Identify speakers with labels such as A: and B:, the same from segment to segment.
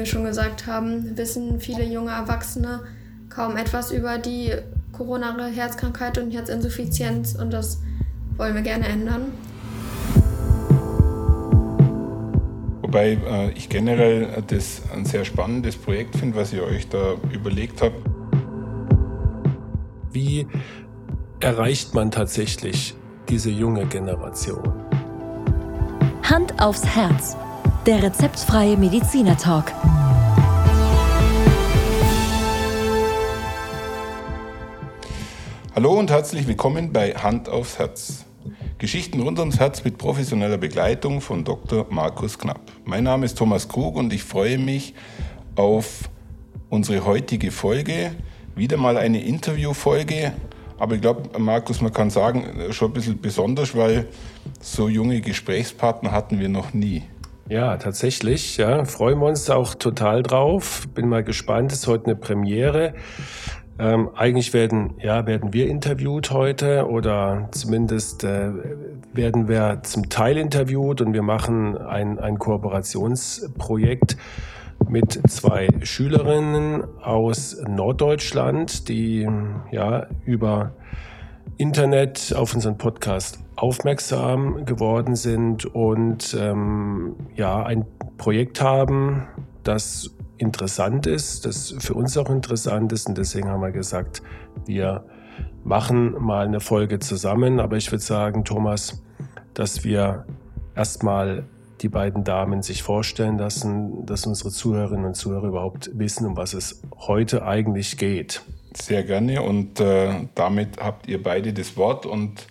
A: wir schon gesagt haben, wissen viele junge Erwachsene kaum etwas über die koronare Herzkrankheit und Herzinsuffizienz und das wollen wir gerne ändern.
B: Wobei äh, ich generell das ein sehr spannendes Projekt finde, was ihr euch da überlegt habt.
C: Wie erreicht man tatsächlich diese junge Generation?
D: Hand aufs Herz. Der rezeptfreie Mediziner Talk.
B: Hallo und herzlich willkommen bei Hand aufs Herz. Geschichten rund ums Herz mit professioneller Begleitung von Dr. Markus Knapp. Mein Name ist Thomas Krug und ich freue mich auf unsere heutige Folge. Wieder mal eine Interviewfolge. Aber ich glaube, Markus, man kann sagen, schon ein bisschen besonders, weil so junge Gesprächspartner hatten wir noch nie.
C: Ja, tatsächlich. Ja, freuen wir uns auch total drauf. Bin mal gespannt. Es ist heute eine Premiere. Ähm, eigentlich werden, ja, werden wir interviewt heute oder zumindest äh, werden wir zum Teil interviewt und wir machen ein, ein Kooperationsprojekt mit zwei Schülerinnen aus Norddeutschland, die ja über Internet auf unseren Podcast aufmerksam geworden sind und ähm, ja ein Projekt haben, das interessant ist, das für uns auch interessant ist. Und deswegen haben wir gesagt, wir machen mal eine Folge zusammen. Aber ich würde sagen, Thomas, dass wir erstmal die beiden Damen sich vorstellen lassen, dass unsere Zuhörerinnen und Zuhörer überhaupt wissen, um was es heute eigentlich geht.
B: Sehr gerne und äh, damit habt ihr beide das Wort und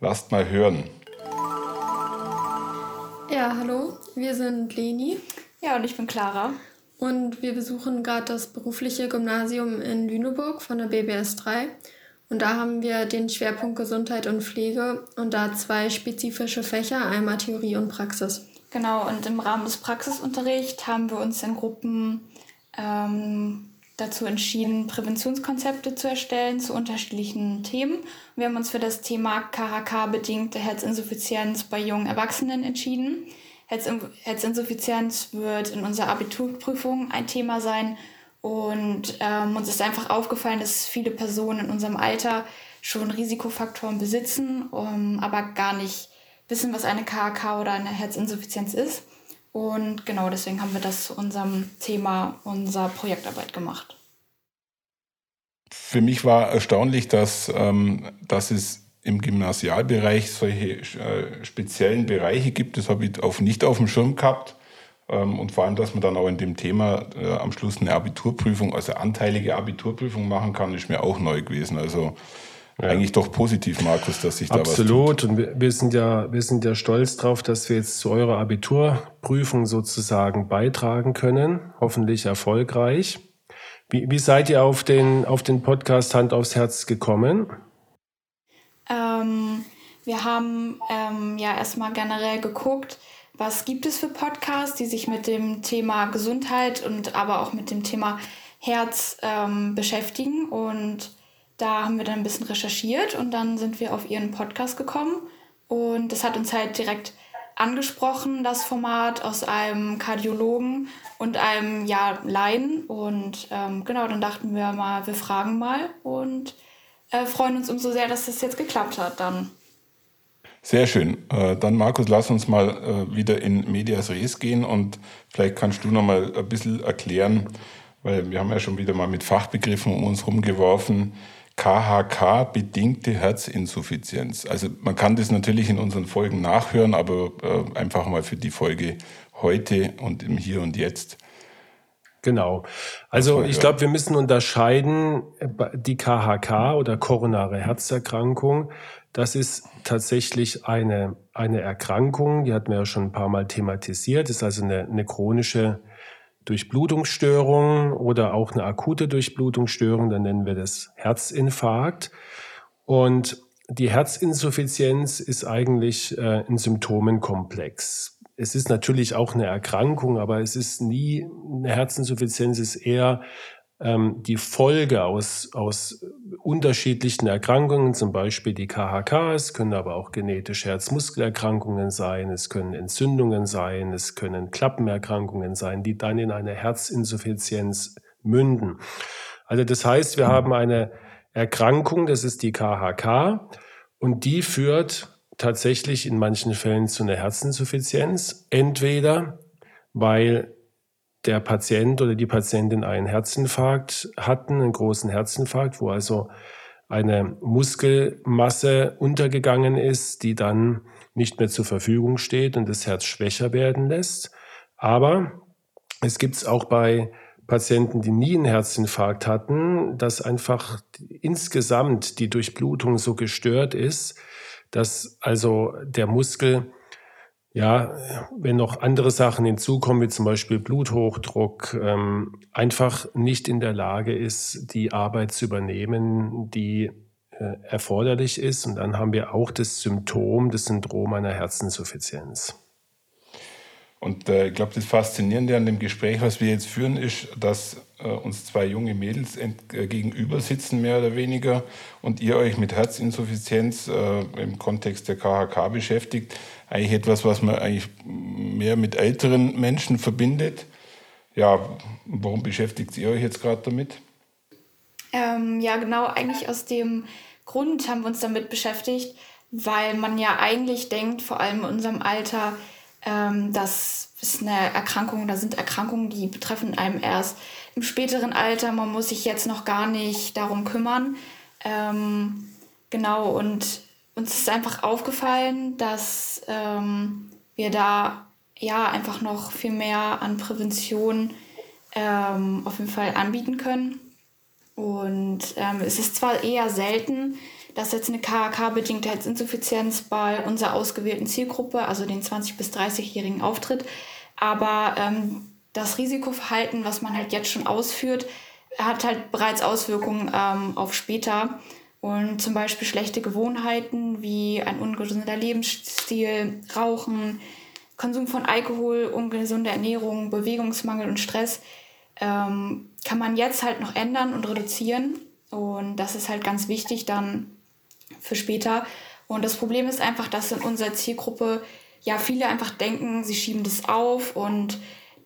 B: lasst mal hören.
A: Ja, hallo, wir sind Leni.
E: Ja, und ich bin Clara.
A: Und wir besuchen gerade das berufliche Gymnasium in Lüneburg von der BBS 3. Und da haben wir den Schwerpunkt Gesundheit und Pflege und da zwei spezifische Fächer, einmal Theorie und Praxis.
E: Genau, und im Rahmen des Praxisunterrichts haben wir uns in Gruppen ähm, dazu entschieden, Präventionskonzepte zu erstellen zu unterschiedlichen Themen. Wir haben uns für das Thema KHK-bedingte Herzinsuffizienz bei jungen Erwachsenen entschieden. Herzinsuffizienz wird in unserer Abiturprüfung ein Thema sein. Und ähm, uns ist einfach aufgefallen, dass viele Personen in unserem Alter schon Risikofaktoren besitzen, um, aber gar nicht wissen, was eine KHK oder eine Herzinsuffizienz ist. Und genau deswegen haben wir das zu unserem Thema unserer Projektarbeit gemacht.
B: Für mich war erstaunlich, dass, ähm, dass es im Gymnasialbereich solche äh, speziellen Bereiche gibt. Das habe ich auf, nicht auf dem Schirm gehabt. Ähm, und vor allem, dass man dann auch in dem Thema äh, am Schluss eine Abiturprüfung, also anteilige Abiturprüfung machen kann, ist mir auch neu gewesen. Also ja. eigentlich doch positiv, Markus, dass sich da
C: Absolut. was Absolut. Und wir, wir, sind ja, wir sind ja stolz drauf, dass wir jetzt zu eurer Abiturprüfung sozusagen beitragen können. Hoffentlich erfolgreich. Wie, wie seid ihr auf den, auf den Podcast Hand aufs Herz gekommen?
E: Ähm, wir haben ähm, ja erstmal generell geguckt, was gibt es für Podcasts, die sich mit dem Thema Gesundheit und aber auch mit dem Thema Herz ähm, beschäftigen. Und da haben wir dann ein bisschen recherchiert und dann sind wir auf ihren Podcast gekommen. Und das hat uns halt direkt angesprochen, das Format aus einem Kardiologen und einem ja, Laien. Und ähm, genau, dann dachten wir mal, wir fragen mal und äh, freuen uns umso sehr, dass das jetzt geklappt hat dann.
B: Sehr schön. Äh, dann Markus, lass uns mal äh, wieder in Medias Res gehen und vielleicht kannst du noch mal ein bisschen erklären, weil wir haben ja schon wieder mal mit Fachbegriffen um uns rumgeworfen. KHK bedingte Herzinsuffizienz. Also man kann das natürlich in unseren Folgen nachhören, aber äh, einfach mal für die Folge heute und im Hier und Jetzt.
C: Genau. Also ich glaube, wir müssen unterscheiden, die KHK oder koronare Herzerkrankung, das ist tatsächlich eine, eine Erkrankung, die hatten wir ja schon ein paar Mal thematisiert, ist also eine, eine chronische Durchblutungsstörung oder auch eine akute Durchblutungsstörung, dann nennen wir das Herzinfarkt. Und die Herzinsuffizienz ist eigentlich äh, ein Symptomenkomplex es ist natürlich auch eine Erkrankung, aber es ist nie eine Herzinsuffizienz, ist eher ähm, die Folge aus, aus unterschiedlichen Erkrankungen, zum Beispiel die KHK, es können aber auch genetische Herzmuskelerkrankungen sein, es können Entzündungen sein, es können Klappenerkrankungen sein, die dann in eine Herzinsuffizienz münden. Also das heißt, wir haben eine Erkrankung, das ist die KHK, und die führt tatsächlich in manchen Fällen zu einer Herzinsuffizienz, entweder weil der Patient oder die Patientin einen Herzinfarkt hatten, einen großen Herzinfarkt, wo also eine Muskelmasse untergegangen ist, die dann nicht mehr zur Verfügung steht und das Herz schwächer werden lässt. Aber es gibt es auch bei Patienten, die nie einen Herzinfarkt hatten, dass einfach insgesamt die Durchblutung so gestört ist, dass also der Muskel ja, wenn noch andere Sachen hinzukommen, wie zum Beispiel Bluthochdruck, ähm, einfach nicht in der Lage ist, die Arbeit zu übernehmen, die äh, erforderlich ist. Und dann haben wir auch das Symptom, das Syndrom einer Herzinsuffizienz.
B: Und äh, ich glaube, das Faszinierende an dem Gespräch, was wir jetzt führen, ist, dass äh, uns zwei junge Mädels äh, gegenüber sitzen, mehr oder weniger, und ihr euch mit Herzinsuffizienz äh, im Kontext der KHK beschäftigt. Eigentlich etwas, was man eigentlich mehr mit älteren Menschen verbindet. Ja, warum beschäftigt ihr euch jetzt gerade damit?
E: Ähm, ja, genau, eigentlich aus dem Grund haben wir uns damit beschäftigt, weil man ja eigentlich denkt, vor allem in unserem Alter, ähm, das ist eine Erkrankung, da sind Erkrankungen, die betreffen einem erst im späteren Alter. Man muss sich jetzt noch gar nicht darum kümmern. Ähm, genau, und uns ist einfach aufgefallen, dass ähm, wir da ja einfach noch viel mehr an Prävention ähm, auf jeden Fall anbieten können. Und ähm, es ist zwar eher selten, dass jetzt eine KHK-bedingte Herzinsuffizienz bei unserer ausgewählten Zielgruppe, also den 20- bis 30-Jährigen, auftritt. Aber ähm, das Risikoverhalten, was man halt jetzt schon ausführt, hat halt bereits Auswirkungen ähm, auf später. Und zum Beispiel schlechte Gewohnheiten wie ein ungesunder Lebensstil, Rauchen, Konsum von Alkohol, ungesunde Ernährung, Bewegungsmangel und Stress ähm, kann man jetzt halt noch ändern und reduzieren. Und das ist halt ganz wichtig, dann für später. Und das Problem ist einfach, dass in unserer Zielgruppe ja viele einfach denken, sie schieben das auf und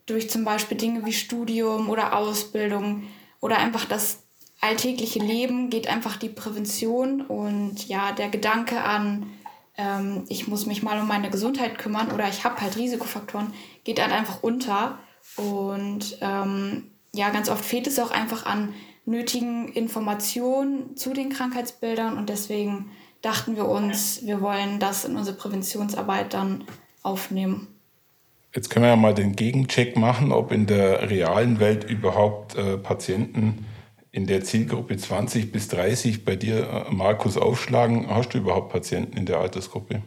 E: durch zum Beispiel Dinge wie Studium oder Ausbildung oder einfach das alltägliche Leben geht einfach die Prävention und ja, der Gedanke an, ähm, ich muss mich mal um meine Gesundheit kümmern oder ich habe halt Risikofaktoren, geht halt einfach unter. Und ähm, ja, ganz oft fehlt es auch einfach an nötigen Informationen zu den Krankheitsbildern und deswegen dachten wir uns, wir wollen das in unsere Präventionsarbeit dann aufnehmen.
B: Jetzt können wir ja mal den Gegencheck machen, ob in der realen Welt überhaupt äh, Patienten in der Zielgruppe 20 bis 30 bei dir, äh, Markus, aufschlagen. Hast du überhaupt Patienten in der Altersgruppe?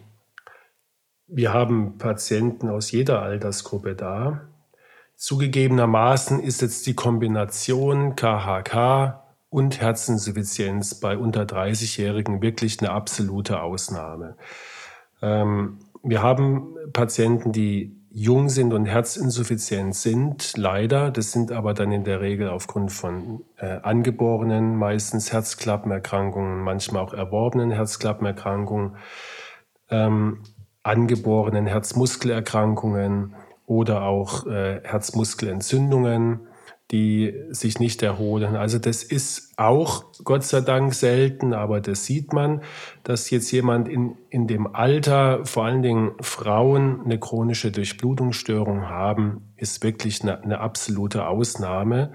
C: Wir haben Patienten aus jeder Altersgruppe da. Zugegebenermaßen ist jetzt die Kombination KHK und Herzinsuffizienz bei unter 30-Jährigen wirklich eine absolute Ausnahme. Ähm, wir haben Patienten, die jung sind und herzinsuffizient sind, leider. Das sind aber dann in der Regel aufgrund von äh, angeborenen, meistens Herzklappenerkrankungen, manchmal auch erworbenen Herzklappenerkrankungen, ähm, angeborenen Herzmuskelerkrankungen oder auch äh, Herzmuskelentzündungen, die sich nicht erholen. Also das ist auch Gott sei Dank selten, aber das sieht man, dass jetzt jemand in, in dem Alter, vor allen Dingen Frauen, eine chronische Durchblutungsstörung haben, ist wirklich eine, eine absolute Ausnahme.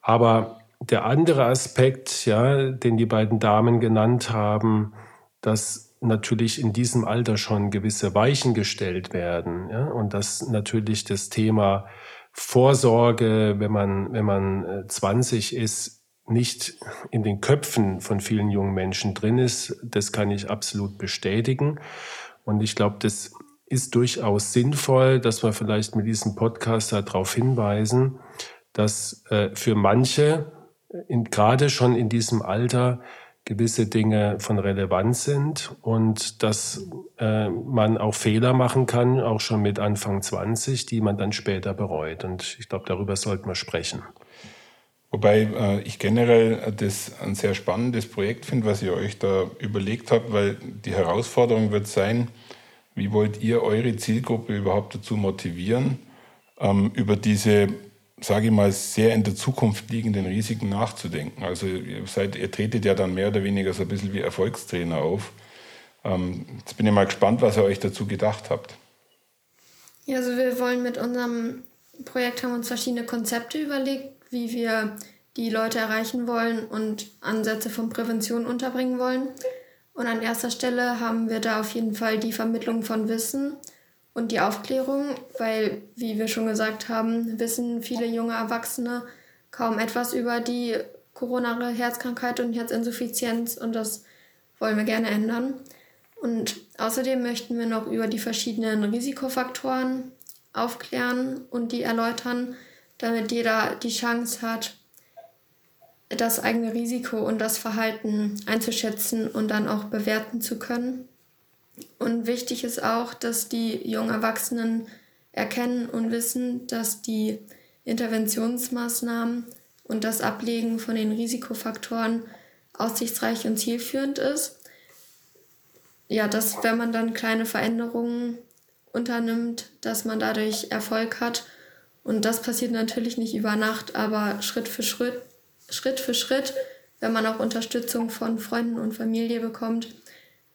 C: Aber der andere Aspekt, ja, den die beiden Damen genannt haben, dass natürlich in diesem Alter schon gewisse Weichen gestellt werden. Ja? Und dass natürlich das Thema Vorsorge, wenn man, wenn man 20 äh, ist, nicht in den Köpfen von vielen jungen Menschen drin ist. Das kann ich absolut bestätigen. Und ich glaube, das ist durchaus sinnvoll, dass wir vielleicht mit diesem Podcast darauf hinweisen, dass äh, für manche in, gerade schon in diesem Alter gewisse Dinge von Relevanz sind und dass äh, man auch Fehler machen kann, auch schon mit Anfang 20, die man dann später bereut. Und ich glaube, darüber sollten wir sprechen.
B: Wobei äh, ich generell das ein sehr spannendes Projekt finde, was ihr euch da überlegt habt, weil die Herausforderung wird sein, wie wollt ihr eure Zielgruppe überhaupt dazu motivieren, ähm, über diese, sage ich mal, sehr in der Zukunft liegenden Risiken nachzudenken? Also ihr, seid, ihr tretet ja dann mehr oder weniger so ein bisschen wie Erfolgstrainer auf. Ähm, jetzt bin ich mal gespannt, was ihr euch dazu gedacht habt.
A: Ja, also wir wollen mit unserem Projekt haben uns verschiedene Konzepte überlegt, wie wir die Leute erreichen wollen und Ansätze von Prävention unterbringen wollen. Und an erster Stelle haben wir da auf jeden Fall die Vermittlung von Wissen und die Aufklärung, weil, wie wir schon gesagt haben, wissen viele junge Erwachsene kaum etwas über die koronare Herzkrankheit und Herzinsuffizienz und das wollen wir gerne ändern. Und außerdem möchten wir noch über die verschiedenen Risikofaktoren aufklären und die erläutern, damit jeder die Chance hat, das eigene Risiko und das Verhalten einzuschätzen und dann auch bewerten zu können. Und wichtig ist auch, dass die jungen Erwachsenen erkennen und wissen, dass die Interventionsmaßnahmen und das Ablegen von den Risikofaktoren aussichtsreich und zielführend ist. Ja, dass wenn man dann kleine Veränderungen unternimmt, dass man dadurch Erfolg hat. Und das passiert natürlich nicht über Nacht, aber Schritt für Schritt, Schritt für Schritt, wenn man auch Unterstützung von Freunden und Familie bekommt,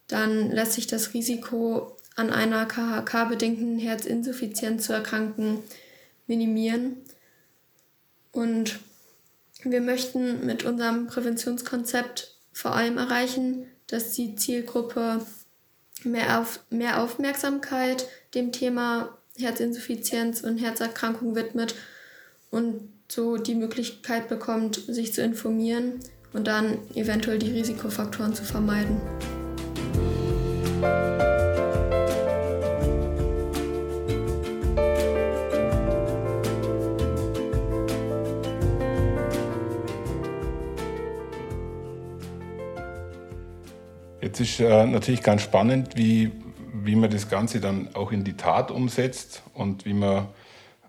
A: dann lässt sich das Risiko an einer KHK-bedingten Herzinsuffizienz zu erkranken minimieren. Und wir möchten mit unserem Präventionskonzept vor allem erreichen, dass die Zielgruppe mehr, auf, mehr Aufmerksamkeit dem Thema Herzinsuffizienz und Herzerkrankung widmet und so die Möglichkeit bekommt, sich zu informieren und dann eventuell die Risikofaktoren zu vermeiden.
B: Jetzt ist äh, natürlich ganz spannend, wie, wie man das Ganze dann auch in die Tat umsetzt und wie man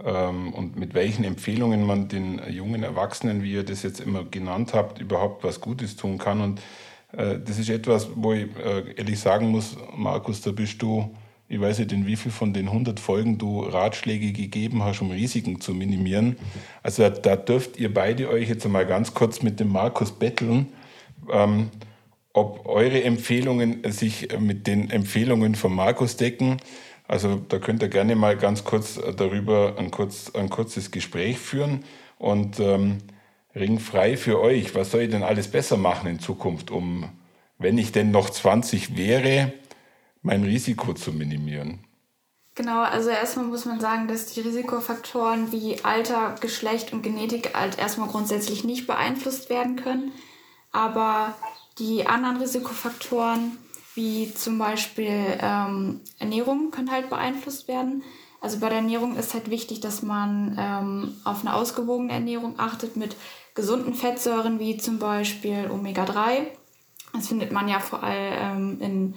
B: ähm, und mit welchen Empfehlungen man den jungen Erwachsenen, wie ihr das jetzt immer genannt habt, überhaupt was Gutes tun kann. Und das ist etwas, wo ich äh, ehrlich sagen muss, Markus, da bist du, ich weiß nicht, in wie viel von den 100 Folgen du Ratschläge gegeben hast, um Risiken zu minimieren. Also da dürft ihr beide euch jetzt einmal ganz kurz mit dem Markus betteln. Ähm, ob eure Empfehlungen sich mit den Empfehlungen von Markus decken. Also da könnt ihr gerne mal ganz kurz darüber ein, kurz, ein kurzes Gespräch führen und ähm, ringfrei für euch. Was soll ich denn alles besser machen in Zukunft, um, wenn ich denn noch 20 wäre, mein Risiko zu minimieren?
E: Genau, also erstmal muss man sagen, dass die Risikofaktoren wie Alter, Geschlecht und Genetik halt erstmal grundsätzlich nicht beeinflusst werden können. Aber die anderen Risikofaktoren, wie zum Beispiel ähm, Ernährung, können halt beeinflusst werden. Also bei der Ernährung ist halt wichtig, dass man ähm, auf eine ausgewogene Ernährung achtet mit gesunden Fettsäuren wie zum Beispiel Omega-3. Das findet man ja vor allem ähm, in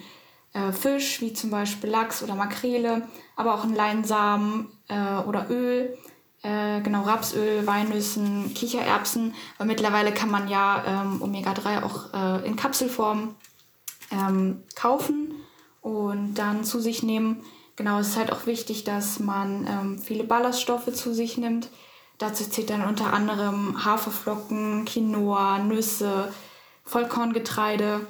E: äh, Fisch, wie zum Beispiel Lachs oder Makrele, aber auch in Leinsamen äh, oder Öl. Äh, genau, Rapsöl, Walnüssen, Kichererbsen. Aber mittlerweile kann man ja ähm, Omega-3 auch äh, in Kapselform ähm, kaufen und dann zu sich nehmen. Genau, es ist halt auch wichtig, dass man ähm, viele Ballaststoffe zu sich nimmt. Dazu zählt dann unter anderem Haferflocken, Quinoa, Nüsse, Vollkorngetreide,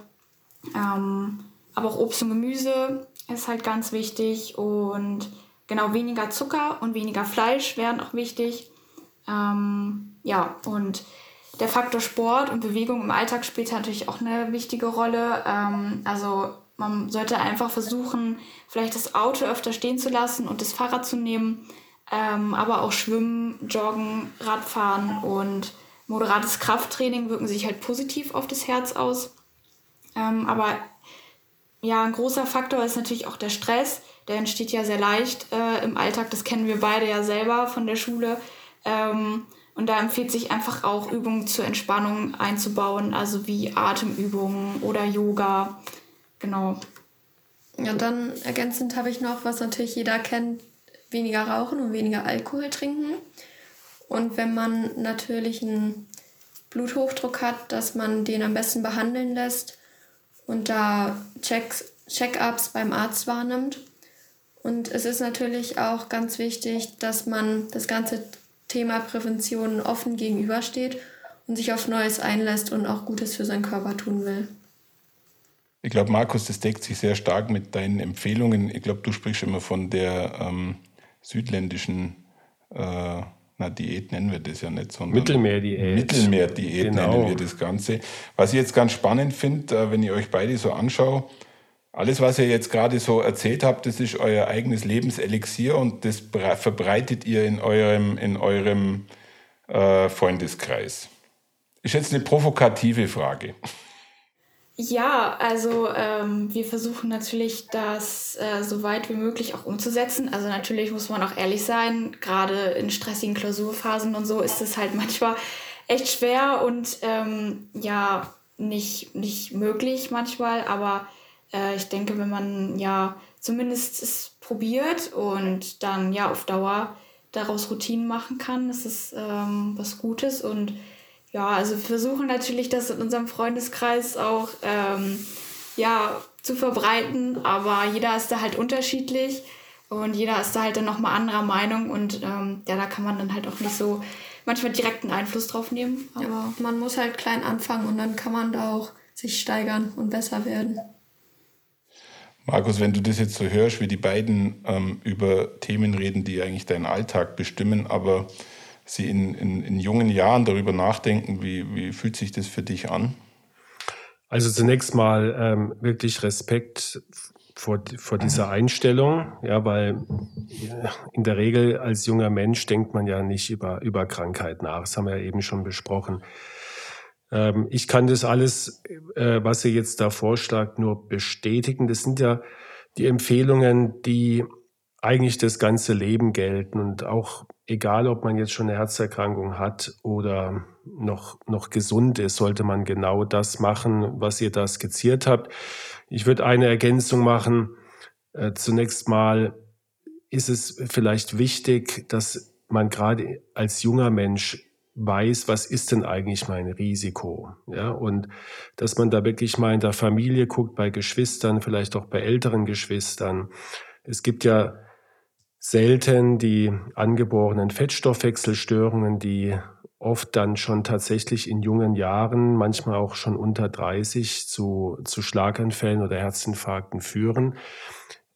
E: ähm, aber auch Obst und Gemüse ist halt ganz wichtig und Genau, weniger Zucker und weniger Fleisch wären auch wichtig. Ähm, ja, und der Faktor Sport und Bewegung im Alltag spielt natürlich auch eine wichtige Rolle. Ähm, also man sollte einfach versuchen, vielleicht das Auto öfter stehen zu lassen und das Fahrrad zu nehmen, ähm, aber auch Schwimmen, Joggen, Radfahren und moderates Krafttraining wirken sich halt positiv auf das Herz aus. Ähm, aber ja, ein großer Faktor ist natürlich auch der Stress der entsteht ja sehr leicht äh, im Alltag. Das kennen wir beide ja selber von der Schule. Ähm, und da empfiehlt sich einfach auch Übungen zur Entspannung einzubauen, also wie Atemübungen oder Yoga. Genau.
A: Ja, dann ergänzend habe ich noch, was natürlich jeder kennt, weniger rauchen und weniger Alkohol trinken. Und wenn man natürlich ein Bluthochdruck hat, dass man den am besten behandeln lässt und da Check-ups beim Arzt wahrnimmt. Und es ist natürlich auch ganz wichtig, dass man das ganze Thema Prävention offen gegenübersteht und sich auf Neues einlässt und auch Gutes für seinen Körper tun will.
B: Ich glaube, Markus, das deckt sich sehr stark mit deinen Empfehlungen. Ich glaube, du sprichst immer von der ähm, südländischen äh, na, Diät nennen wir das ja nicht, sondern
C: Mittelmeerdiät.
B: Mittelmeerdiät genau. nennen wir das Ganze. Was ich jetzt ganz spannend finde, äh, wenn ich euch beide so anschaue, alles, was ihr jetzt gerade so erzählt habt, das ist euer eigenes Lebenselixier und das verbreitet ihr in eurem, in eurem äh, Freundeskreis. Ist jetzt eine provokative Frage.
E: Ja, also ähm, wir versuchen natürlich, das äh, so weit wie möglich auch umzusetzen. Also natürlich muss man auch ehrlich sein, gerade in stressigen Klausurphasen und so ist es halt manchmal echt schwer und ähm, ja, nicht, nicht möglich manchmal. Aber äh, ich denke, wenn man ja zumindest es probiert und dann ja auf Dauer daraus Routinen machen kann, ist es ähm, was Gutes und ja, also wir versuchen natürlich das in unserem Freundeskreis auch ähm, ja, zu verbreiten, aber jeder ist da halt unterschiedlich und jeder ist da halt dann nochmal anderer Meinung und ähm, ja, da kann man dann halt auch nicht so manchmal direkten Einfluss drauf nehmen.
A: Aber ja, man muss halt klein anfangen und dann kann man da auch sich steigern und besser werden.
B: Markus, wenn du das jetzt so hörst, wie die beiden ähm, über Themen reden, die eigentlich deinen Alltag bestimmen, aber Sie in, in, in jungen Jahren darüber nachdenken, wie, wie fühlt sich das für dich an?
C: Also zunächst mal ähm, wirklich Respekt vor, vor dieser Einstellung, ja, weil in der Regel als junger Mensch denkt man ja nicht über, über Krankheit nach. Das haben wir ja eben schon besprochen. Ähm, ich kann das alles, äh, was ihr jetzt da vorschlagt, nur bestätigen. Das sind ja die Empfehlungen, die eigentlich das ganze Leben gelten und auch egal, ob man jetzt schon eine Herzerkrankung hat oder noch, noch gesund ist, sollte man genau das machen, was ihr da skizziert habt. Ich würde eine Ergänzung machen. Äh, zunächst mal ist es vielleicht wichtig, dass man gerade als junger Mensch weiß, was ist denn eigentlich mein Risiko? Ja, und dass man da wirklich mal in der Familie guckt, bei Geschwistern, vielleicht auch bei älteren Geschwistern. Es gibt ja selten die angeborenen Fettstoffwechselstörungen, die oft dann schon tatsächlich in jungen Jahren, manchmal auch schon unter 30 zu, zu Schlaganfällen oder Herzinfarkten führen.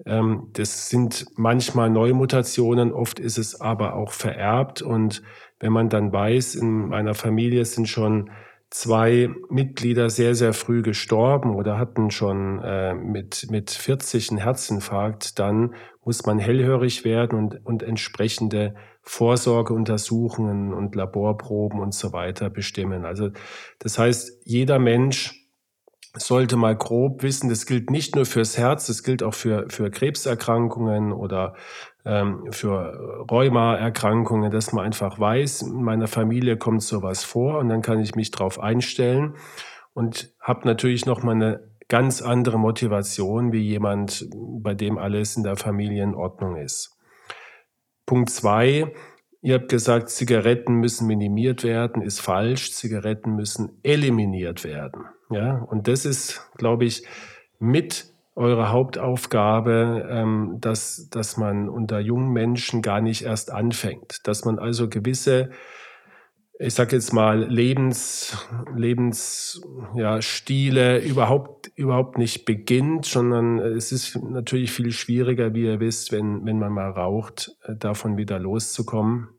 C: Ähm, das sind manchmal Neumutationen, oft ist es aber auch vererbt. Und wenn man dann weiß, in meiner Familie sind schon zwei Mitglieder sehr, sehr früh gestorben oder hatten schon äh, mit, mit 40 einen Herzinfarkt, dann muss man hellhörig werden und, und entsprechende Vorsorgeuntersuchungen und Laborproben und so weiter bestimmen. Also das heißt, jeder Mensch sollte mal grob wissen, das gilt nicht nur fürs Herz, das gilt auch für, für Krebserkrankungen oder ähm, für Rheumaerkrankungen, dass man einfach weiß, in meiner Familie kommt sowas vor und dann kann ich mich darauf einstellen und habe natürlich noch mal eine ganz andere Motivation wie jemand, bei dem alles in der Familie in Ordnung ist. Punkt zwei, ihr habt gesagt, Zigaretten müssen minimiert werden, ist falsch. Zigaretten müssen eliminiert werden. Ja, und das ist, glaube ich, mit eurer Hauptaufgabe, ähm, dass, dass man unter jungen Menschen gar nicht erst anfängt, dass man also gewisse ich sage jetzt mal, Lebens, Lebensstile ja, überhaupt, überhaupt nicht beginnt, sondern es ist natürlich viel schwieriger, wie ihr wisst, wenn, wenn man mal raucht, äh, davon wieder loszukommen.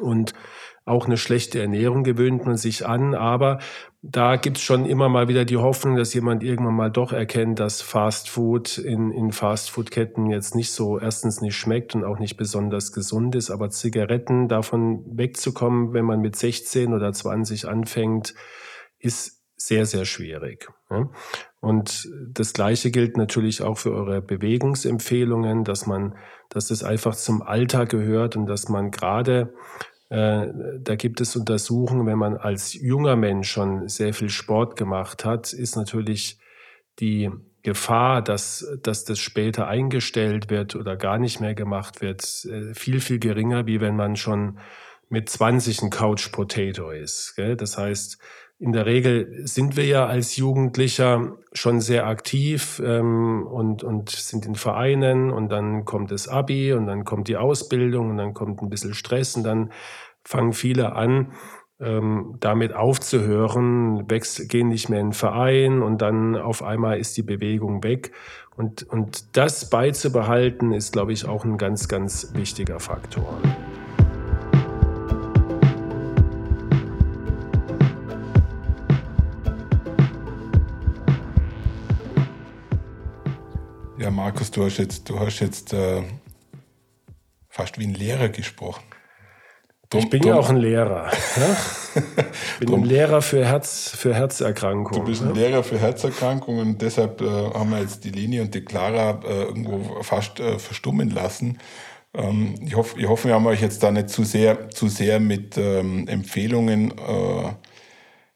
C: Und auch eine schlechte Ernährung gewöhnt man sich an, aber da gibt's schon immer mal wieder die Hoffnung, dass jemand irgendwann mal doch erkennt, dass Fast Food in, in Fast Food Ketten jetzt nicht so erstens nicht schmeckt und auch nicht besonders gesund ist, aber Zigaretten davon wegzukommen, wenn man mit 16 oder 20 anfängt, ist sehr, sehr schwierig. Und das Gleiche gilt natürlich auch für eure Bewegungsempfehlungen, dass man, dass das einfach zum Alltag gehört und dass man gerade äh, da gibt es Untersuchungen, wenn man als junger Mensch schon sehr viel Sport gemacht hat, ist natürlich die Gefahr, dass, dass das später eingestellt wird oder gar nicht mehr gemacht wird, äh, viel, viel geringer, wie wenn man schon mit 20 ein Couch Potato ist. Gell? Das heißt, in der Regel sind wir ja als Jugendlicher schon sehr aktiv ähm, und, und sind in Vereinen und dann kommt das Abi und dann kommt die Ausbildung und dann kommt ein bisschen Stress und dann fangen viele an, ähm, damit aufzuhören, wechsel, gehen nicht mehr in den Verein und dann auf einmal ist die Bewegung weg. Und, und das beizubehalten, ist, glaube ich, auch ein ganz, ganz wichtiger Faktor.
B: Markus, du hast jetzt, du hast jetzt äh, fast wie ein Lehrer gesprochen.
C: Drum, ich bin drum. ja auch ein Lehrer. Ja? Ich bin ein Lehrer für, Herz, für Herzerkrankungen.
B: Du bist ein Lehrer für Herzerkrankungen und deshalb äh, haben wir jetzt die Leni und die Clara äh, irgendwo fast äh, verstummen lassen. Ähm, ich, hoffe, ich hoffe, wir haben euch jetzt da nicht zu sehr, zu sehr mit ähm, Empfehlungen äh,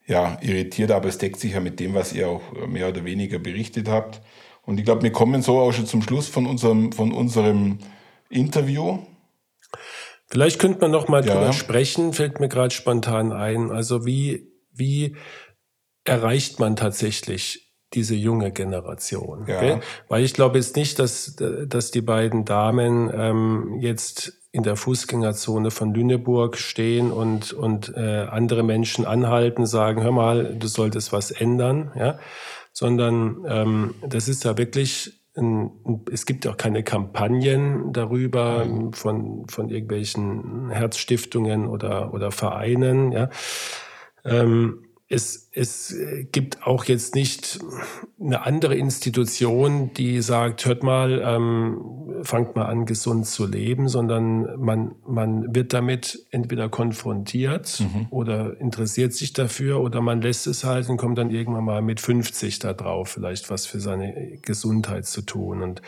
B: ja, irritiert, aber es deckt sich ja mit dem, was ihr auch mehr oder weniger berichtet habt. Und ich glaube, wir kommen so auch schon zum Schluss von unserem, von unserem Interview.
C: Vielleicht könnte man noch mal ja. drüber sprechen, fällt mir gerade spontan ein. Also wie, wie erreicht man tatsächlich diese junge Generation? Ja. Okay? Weil ich glaube jetzt nicht, dass, dass die beiden Damen ähm, jetzt in der Fußgängerzone von Lüneburg stehen und, und äh, andere Menschen anhalten, sagen, hör mal, du solltest was ändern, ja, sondern ähm, das ist ja wirklich es gibt auch keine Kampagnen darüber von, von irgendwelchen Herzstiftungen oder, oder Vereinen. Ja. Ähm, es, es gibt auch jetzt nicht eine andere Institution, die sagt, hört mal, ähm, fangt mal an, gesund zu leben, sondern man, man wird damit entweder konfrontiert mhm. oder interessiert sich dafür oder man lässt es halt und kommt dann irgendwann mal mit 50 da drauf, vielleicht was für seine Gesundheit zu tun. Und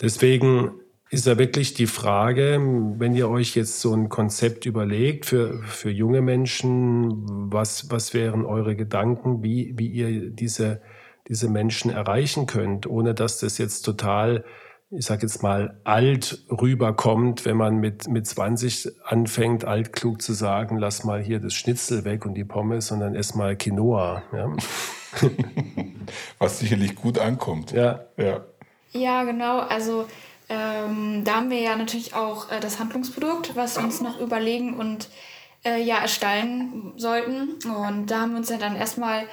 C: deswegen ist ja wirklich die Frage, wenn ihr euch jetzt so ein Konzept überlegt für, für junge Menschen, was, was wären eure Gedanken, wie, wie ihr diese, diese Menschen erreichen könnt, ohne dass das jetzt total, ich sage jetzt mal, alt rüberkommt, wenn man mit, mit 20 anfängt, altklug zu sagen, lass mal hier das Schnitzel weg und die Pommes, sondern erstmal Quinoa. Ja.
B: Was sicherlich gut ankommt.
C: Ja.
E: Ja, ja genau. Also ähm, da haben wir ja natürlich auch äh, das Handlungsprodukt, was wir uns noch überlegen und äh, ja erstellen sollten. Und da haben wir uns ja dann erstmal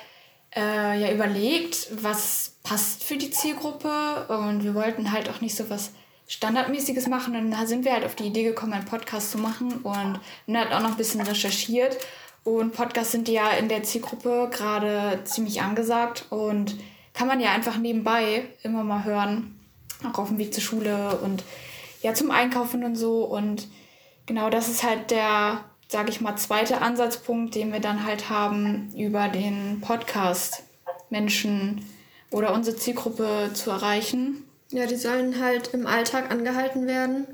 E: äh, ja überlegt, was passt für die Zielgruppe. Und wir wollten halt auch nicht so was Standardmäßiges machen. Und da sind wir halt auf die Idee gekommen, einen Podcast zu machen und haben halt auch noch ein bisschen recherchiert. Und Podcasts sind ja in der Zielgruppe gerade ziemlich angesagt und kann man ja einfach nebenbei immer mal hören auch auf dem Weg zur Schule und ja, zum Einkaufen und so. Und genau das ist halt der, sage ich mal, zweite Ansatzpunkt, den wir dann halt haben, über den Podcast Menschen oder unsere Zielgruppe zu erreichen.
A: Ja, die sollen halt im Alltag angehalten werden.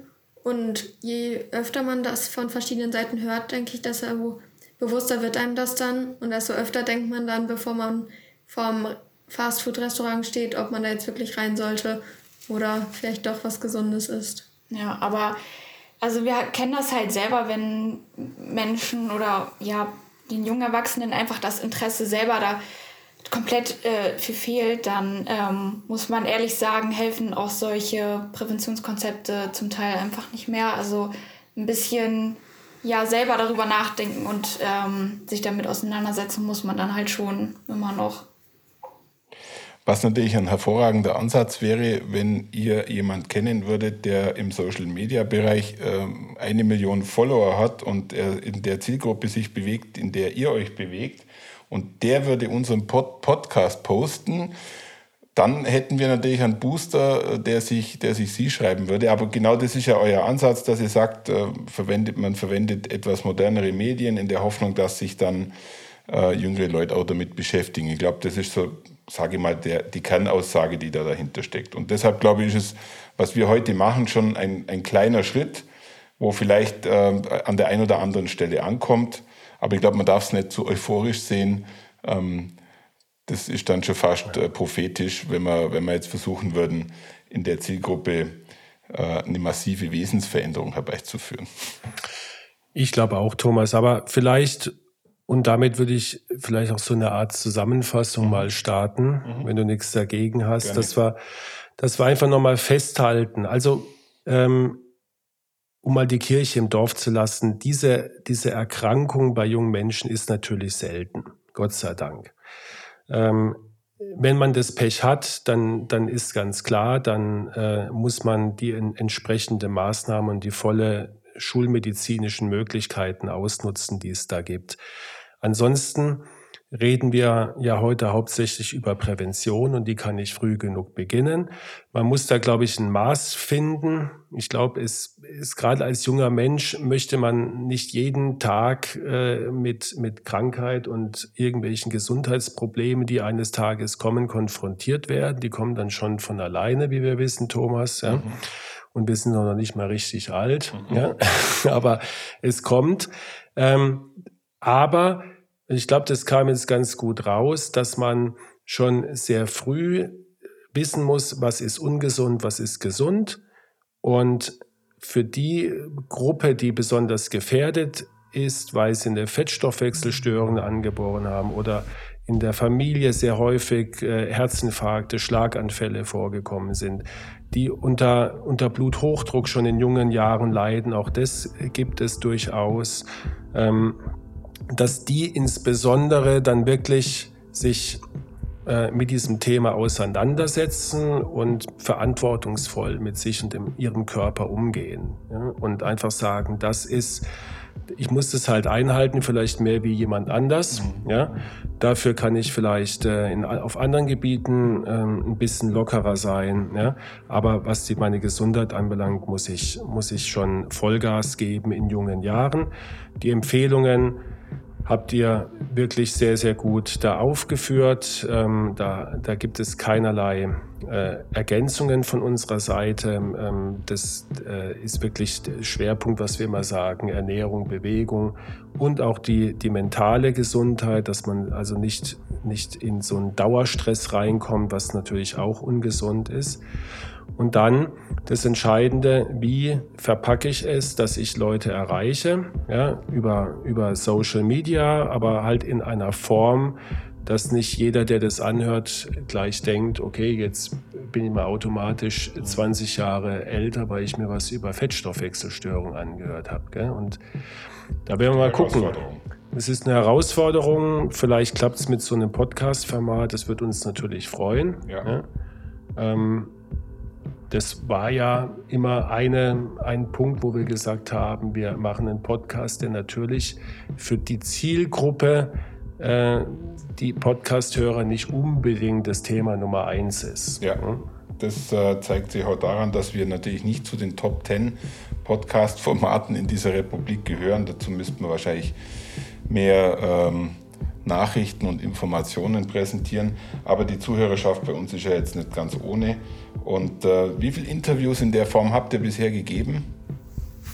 A: Und je öfter man das von verschiedenen Seiten hört, denke ich, desto bewusster wird einem das dann. Und desto öfter denkt man dann, bevor man vorm Fastfood-Restaurant steht, ob man da jetzt wirklich rein sollte oder vielleicht doch was Gesundes ist.
E: Ja, aber also wir kennen das halt selber, wenn Menschen oder ja, den jungen Erwachsenen einfach das Interesse selber da komplett äh, für fehlt, dann ähm, muss man ehrlich sagen, helfen auch solche Präventionskonzepte zum Teil einfach nicht mehr. Also ein bisschen ja selber darüber nachdenken und ähm, sich damit auseinandersetzen muss man dann halt schon immer noch.
B: Was natürlich ein hervorragender Ansatz wäre, wenn ihr jemand kennen würdet, der im Social-Media-Bereich äh, eine Million Follower hat und er in der Zielgruppe sich bewegt, in der ihr euch bewegt, und der würde unseren Pod Podcast posten, dann hätten wir natürlich einen Booster, äh, der sich, der sich Sie schreiben würde. Aber genau das ist ja euer Ansatz, dass ihr sagt, äh, verwendet, man verwendet etwas modernere Medien in der Hoffnung, dass sich dann äh, jüngere Leute auch damit beschäftigen. Ich glaube, das ist so sage ich mal, der, die Kernaussage, die da dahinter steckt. Und deshalb glaube ich, ist es, was wir heute machen, schon ein, ein kleiner Schritt, wo vielleicht äh, an der einen oder anderen Stelle ankommt. Aber ich glaube, man darf es nicht zu euphorisch sehen. Ähm, das ist dann schon fast äh, prophetisch, wenn wir, wenn wir jetzt versuchen würden, in der Zielgruppe äh, eine massive Wesensveränderung herbeizuführen.
C: Ich glaube auch, Thomas. Aber vielleicht, und damit würde ich vielleicht auch so eine Art Zusammenfassung mhm. mal starten, mhm. wenn du nichts dagegen hast. Gerne. Das war, das war einfach nochmal festhalten. Also, ähm, um mal die Kirche im Dorf zu lassen, diese, diese Erkrankung bei jungen Menschen ist natürlich selten. Gott sei Dank. Ähm, wenn man das Pech hat, dann, dann ist ganz klar, dann äh, muss man die in, entsprechende Maßnahmen und die volle schulmedizinischen Möglichkeiten ausnutzen, die es da gibt. Ansonsten reden wir ja heute hauptsächlich über Prävention und die kann nicht früh genug beginnen. Man muss da, glaube ich, ein Maß finden. Ich glaube, es ist gerade als junger Mensch möchte man nicht jeden Tag äh, mit, mit Krankheit und irgendwelchen Gesundheitsproblemen, die eines Tages kommen, konfrontiert werden. Die kommen dann schon von alleine, wie wir wissen, Thomas. Ja. Mhm. Und wir sind noch nicht mal richtig alt. Mhm. Ja. Aber es kommt. Ähm, aber ich glaube, das kam jetzt ganz gut raus, dass man schon sehr früh wissen muss, was ist ungesund, was ist gesund. Und für die Gruppe, die besonders gefährdet ist, weil sie eine Fettstoffwechselstörung angeboren haben oder in der Familie sehr häufig äh, Herzinfarkte, Schlaganfälle vorgekommen sind, die unter, unter Bluthochdruck schon in jungen Jahren leiden, auch das gibt es durchaus. Ähm, dass die insbesondere dann wirklich sich äh, mit diesem Thema auseinandersetzen und verantwortungsvoll mit sich und dem, ihrem Körper umgehen. Ja? Und einfach sagen, das ist, ich muss das halt einhalten, vielleicht mehr wie jemand anders. Mhm. Ja? Dafür kann ich vielleicht äh, in, auf anderen Gebieten äh, ein bisschen lockerer sein. Ja? Aber was die, meine Gesundheit anbelangt, muss ich, muss ich schon Vollgas geben in jungen Jahren. Die Empfehlungen, habt ihr wirklich sehr, sehr gut da aufgeführt. Ähm, da, da gibt es keinerlei äh, Ergänzungen von unserer Seite. Ähm, das äh, ist wirklich der Schwerpunkt, was wir immer sagen, Ernährung, Bewegung und auch die, die mentale Gesundheit, dass man also nicht, nicht in so einen Dauerstress reinkommt, was natürlich auch ungesund ist. Und dann das Entscheidende, wie verpacke ich es, dass ich Leute erreiche, ja, über, über Social Media, aber halt in einer Form, dass nicht jeder, der das anhört, gleich denkt, okay, jetzt bin ich mal automatisch 20 Jahre älter, weil ich mir was über Fettstoffwechselstörung angehört habe. Und da werden wir mal gucken. Es ist eine Herausforderung. Vielleicht klappt es mit so einem Podcast-Format. Das wird uns natürlich freuen. Ja. Ja. Ähm, das war ja immer eine, ein Punkt, wo wir gesagt haben, wir machen einen Podcast, der natürlich für die Zielgruppe, äh, die Podcast-Hörer, nicht unbedingt das Thema Nummer eins ist.
B: Ja. Das äh, zeigt sich auch daran, dass wir natürlich nicht zu den Top 10 Podcast-Formaten in dieser Republik gehören. Dazu müssten wir wahrscheinlich mehr ähm, Nachrichten und Informationen präsentieren. Aber die Zuhörerschaft bei uns ist ja jetzt nicht ganz ohne. Und äh, wie viele Interviews in der Form habt ihr bisher gegeben?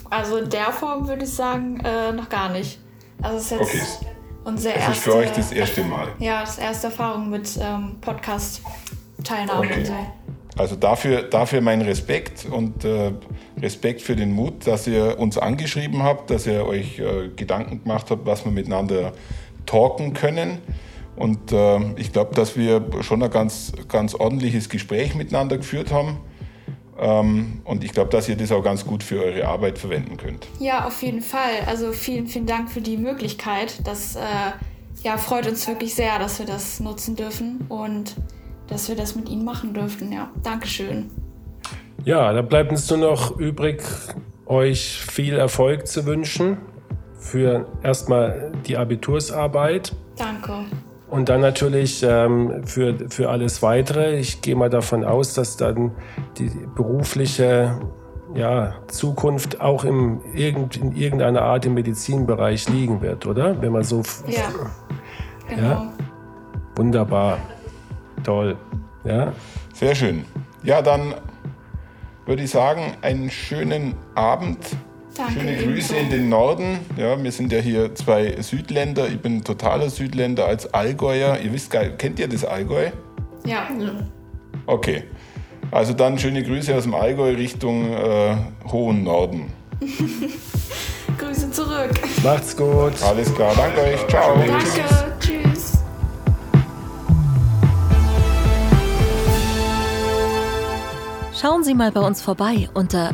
E: Also in der Form würde ich sagen, äh, noch gar nicht. Also es ist jetzt okay. unsere
B: erste. Das ist für euch das erste Mal.
E: Ja, das erste Erfahrung mit ähm, Podcast-Teilnahme. Okay.
B: Also dafür, dafür mein Respekt und äh, Respekt für den Mut, dass ihr uns angeschrieben habt, dass ihr euch äh, Gedanken gemacht habt, was wir miteinander talken können. Und äh, ich glaube, dass wir schon ein ganz, ganz ordentliches Gespräch miteinander geführt haben. Ähm, und ich glaube, dass ihr das auch ganz gut für eure Arbeit verwenden könnt.
E: Ja, auf jeden Fall. Also vielen, vielen Dank für die Möglichkeit. Das äh, ja, freut uns wirklich sehr, dass wir das nutzen dürfen und dass wir das mit Ihnen machen dürften. Ja, Dankeschön.
C: Ja, da bleibt uns nur noch übrig, euch viel Erfolg zu wünschen für erstmal die Abitursarbeit.
E: Danke.
C: Und dann natürlich ähm, für, für alles Weitere. Ich gehe mal davon aus, dass dann die berufliche ja, Zukunft auch im, irgend, in irgendeiner Art im Medizinbereich liegen wird, oder? Wenn man so.
E: Ja. Genau. Ja?
C: Wunderbar. Toll. Ja.
B: Sehr schön. Ja, dann würde ich sagen, einen schönen Abend Danke, Schöne Grüße in den Norden. Ja, wir sind ja hier zwei Südländer. Ich bin ein totaler Südländer als Allgäuer. Ihr wisst, kennt ihr das Allgäu?
E: Ja.
B: Okay. Also dann schöne Grüße aus dem Allgäu Richtung äh, hohen Norden.
E: Grüße zurück.
C: Macht's gut.
B: Alles klar, danke euch. Ciao.
E: Danke. Tschüss.
D: Schauen Sie mal bei uns vorbei unter